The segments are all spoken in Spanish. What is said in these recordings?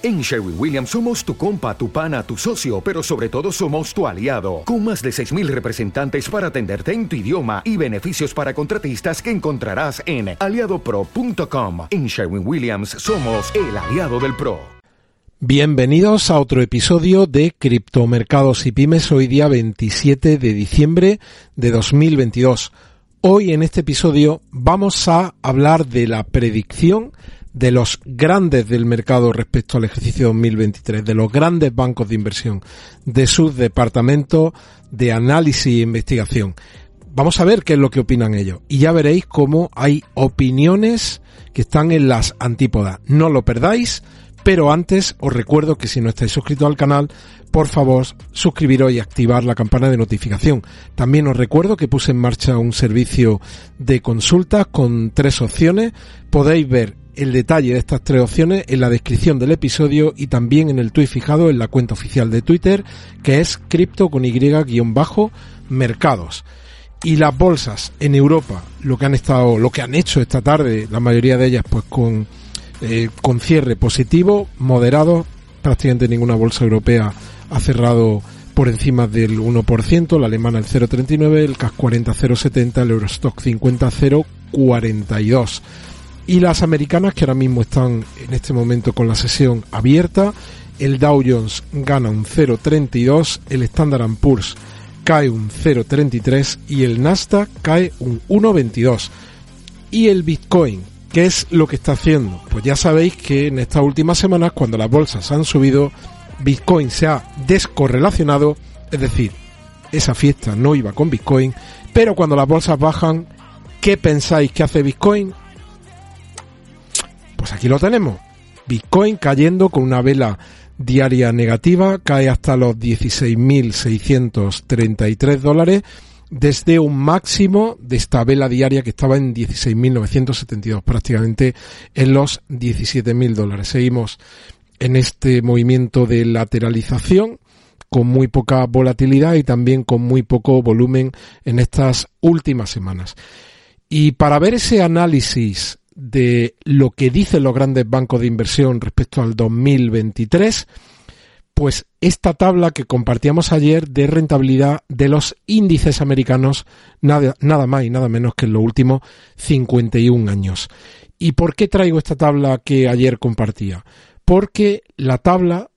En Sherwin Williams somos tu compa, tu pana, tu socio, pero sobre todo somos tu aliado, con más de 6.000 representantes para atenderte en tu idioma y beneficios para contratistas que encontrarás en aliadopro.com. En Sherwin Williams somos el aliado del PRO. Bienvenidos a otro episodio de Criptomercados y Pymes, hoy día 27 de diciembre de 2022. Hoy en este episodio vamos a hablar de la predicción de los grandes del mercado respecto al ejercicio 2023, de los grandes bancos de inversión, de sus departamentos de análisis e investigación. Vamos a ver qué es lo que opinan ellos. Y ya veréis cómo hay opiniones que están en las antípodas. No lo perdáis, pero antes os recuerdo que si no estáis suscritos al canal, por favor suscribiros y activar la campana de notificación. También os recuerdo que puse en marcha un servicio de consultas con tres opciones. Podéis ver el detalle de estas tres opciones en la descripción del episodio y también en el tweet fijado en la cuenta oficial de Twitter, que es cripto con y-mercados. Y las bolsas en Europa, lo que han estado, lo que han hecho esta tarde, la mayoría de ellas pues con, eh, con cierre positivo, moderado, prácticamente ninguna bolsa europea ha cerrado por encima del 1%, la alemana el 0,39, el CAC 40 0,70, el Eurostock 50 0,42 y las americanas que ahora mismo están en este momento con la sesión abierta. El Dow Jones gana un 0,32, el Standard Poor's cae un 0,33 y el Nasdaq cae un 1,22. Y el Bitcoin, ¿qué es lo que está haciendo? Pues ya sabéis que en estas últimas semanas, cuando las bolsas han subido, Bitcoin se ha descorrelacionado, es decir, esa fiesta no iba con Bitcoin, pero cuando las bolsas bajan, ¿qué pensáis que hace Bitcoin? Pues aquí lo tenemos. Bitcoin cayendo con una vela diaria negativa, cae hasta los 16.633 dólares desde un máximo de esta vela diaria que estaba en 16.972, prácticamente en los 17.000 dólares. Seguimos en este movimiento de lateralización con muy poca volatilidad y también con muy poco volumen en estas últimas semanas. Y para ver ese análisis de lo que dicen los grandes bancos de inversión respecto al 2023, pues esta tabla que compartíamos ayer de rentabilidad de los índices americanos, nada, nada más y nada menos que en los últimos 51 años. ¿Y por qué traigo esta tabla que ayer compartía? Porque la tabla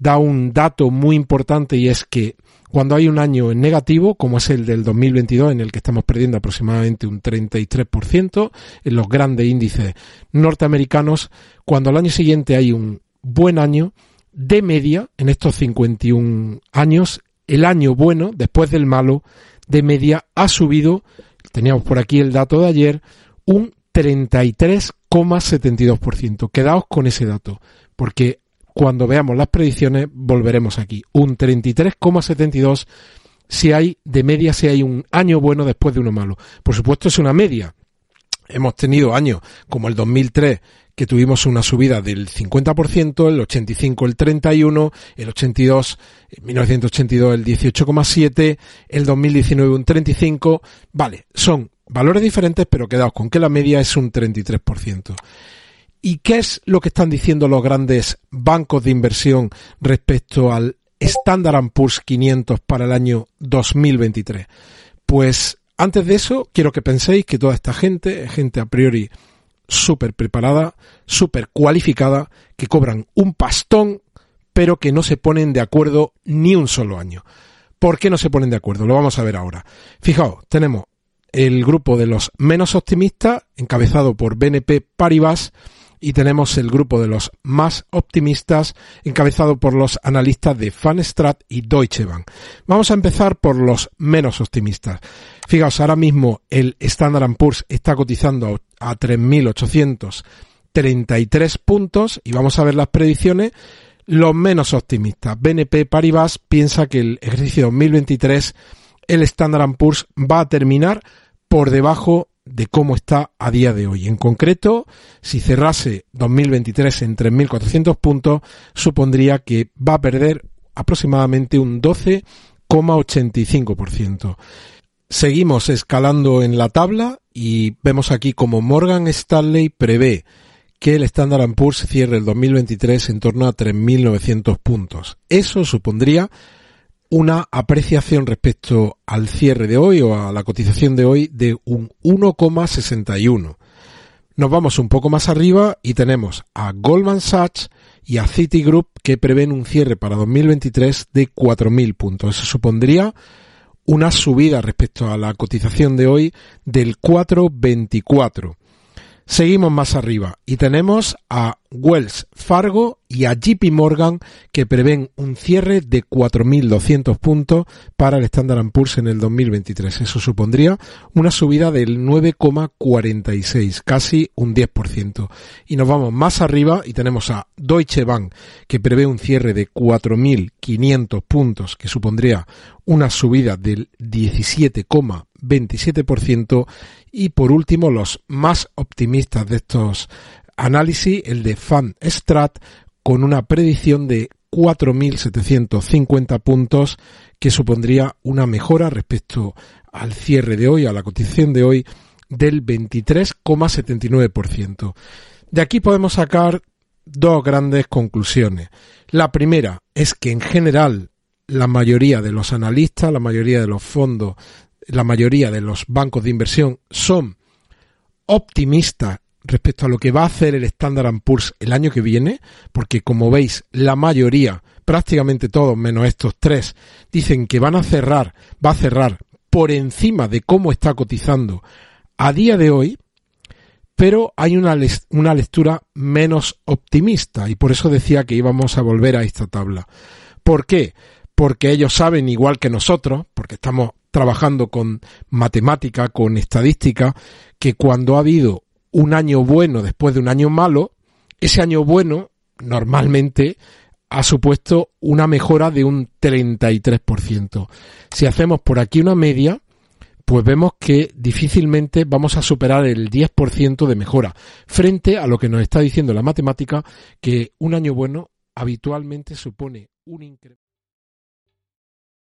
da un dato muy importante y es que cuando hay un año en negativo, como es el del 2022, en el que estamos perdiendo aproximadamente un 33% en los grandes índices norteamericanos, cuando al año siguiente hay un buen año, de media, en estos 51 años, el año bueno, después del malo, de media ha subido, teníamos por aquí el dato de ayer, un 33,72%. Quedaos con ese dato, porque cuando veamos las predicciones volveremos aquí. Un 33,72 si hay de media, si hay un año bueno después de uno malo. Por supuesto es una media. Hemos tenido años como el 2003 que tuvimos una subida del 50%, el 85 el 31, el 82, 1982 el 18,7, el 2019 un 35. Vale, son valores diferentes, pero quedaos con que la media es un 33%. ¿Y qué es lo que están diciendo los grandes bancos de inversión respecto al Standard Poor's 500 para el año 2023? Pues antes de eso, quiero que penséis que toda esta gente, gente a priori súper preparada, súper cualificada, que cobran un pastón, pero que no se ponen de acuerdo ni un solo año. ¿Por qué no se ponen de acuerdo? Lo vamos a ver ahora. Fijaos, tenemos el grupo de los menos optimistas, encabezado por BNP Paribas, y tenemos el grupo de los más optimistas encabezado por los analistas de Fanstrat y Deutsche Bank. Vamos a empezar por los menos optimistas. Fijaos, ahora mismo el Standard Poor's está cotizando a 3.833 puntos y vamos a ver las predicciones. Los menos optimistas. BNP Paribas piensa que el ejercicio 2023 el Standard Poor's va a terminar por debajo de cómo está a día de hoy. En concreto, si cerrase 2023 en 3.400 puntos, supondría que va a perder aproximadamente un 12,85%. Seguimos escalando en la tabla y vemos aquí como Morgan Stanley prevé que el Standard Poor's cierre el 2023 en torno a 3.900 puntos. Eso supondría una apreciación respecto al cierre de hoy o a la cotización de hoy de un 1,61. Nos vamos un poco más arriba y tenemos a Goldman Sachs y a Citigroup que prevén un cierre para 2023 de 4.000 puntos. Eso supondría una subida respecto a la cotización de hoy del 4,24. Seguimos más arriba y tenemos a Wells Fargo y a JP Morgan que prevén un cierre de 4.200 puntos para el Standard Poor's en el 2023. Eso supondría una subida del 9,46, casi un 10%. Y nos vamos más arriba y tenemos a Deutsche Bank que prevé un cierre de 4.500 puntos que supondría una subida del 17,27% y por último, los más optimistas de estos análisis, el de Fan Strat, con una predicción de 4.750 puntos, que supondría una mejora respecto al cierre de hoy, a la cotización de hoy, del 23,79%. De aquí podemos sacar dos grandes conclusiones. La primera es que en general la mayoría de los analistas, la mayoría de los fondos la mayoría de los bancos de inversión son optimistas respecto a lo que va a hacer el Standard Poor's el año que viene, porque como veis, la mayoría, prácticamente todos menos estos tres, dicen que van a cerrar, va a cerrar por encima de cómo está cotizando a día de hoy, pero hay una, una lectura menos optimista y por eso decía que íbamos a volver a esta tabla. ¿Por qué? Porque ellos saben, igual que nosotros, porque estamos trabajando con matemática, con estadística, que cuando ha habido un año bueno después de un año malo, ese año bueno normalmente ha supuesto una mejora de un 33%. Si hacemos por aquí una media, pues vemos que difícilmente vamos a superar el 10% de mejora, frente a lo que nos está diciendo la matemática, que un año bueno habitualmente supone un incremento.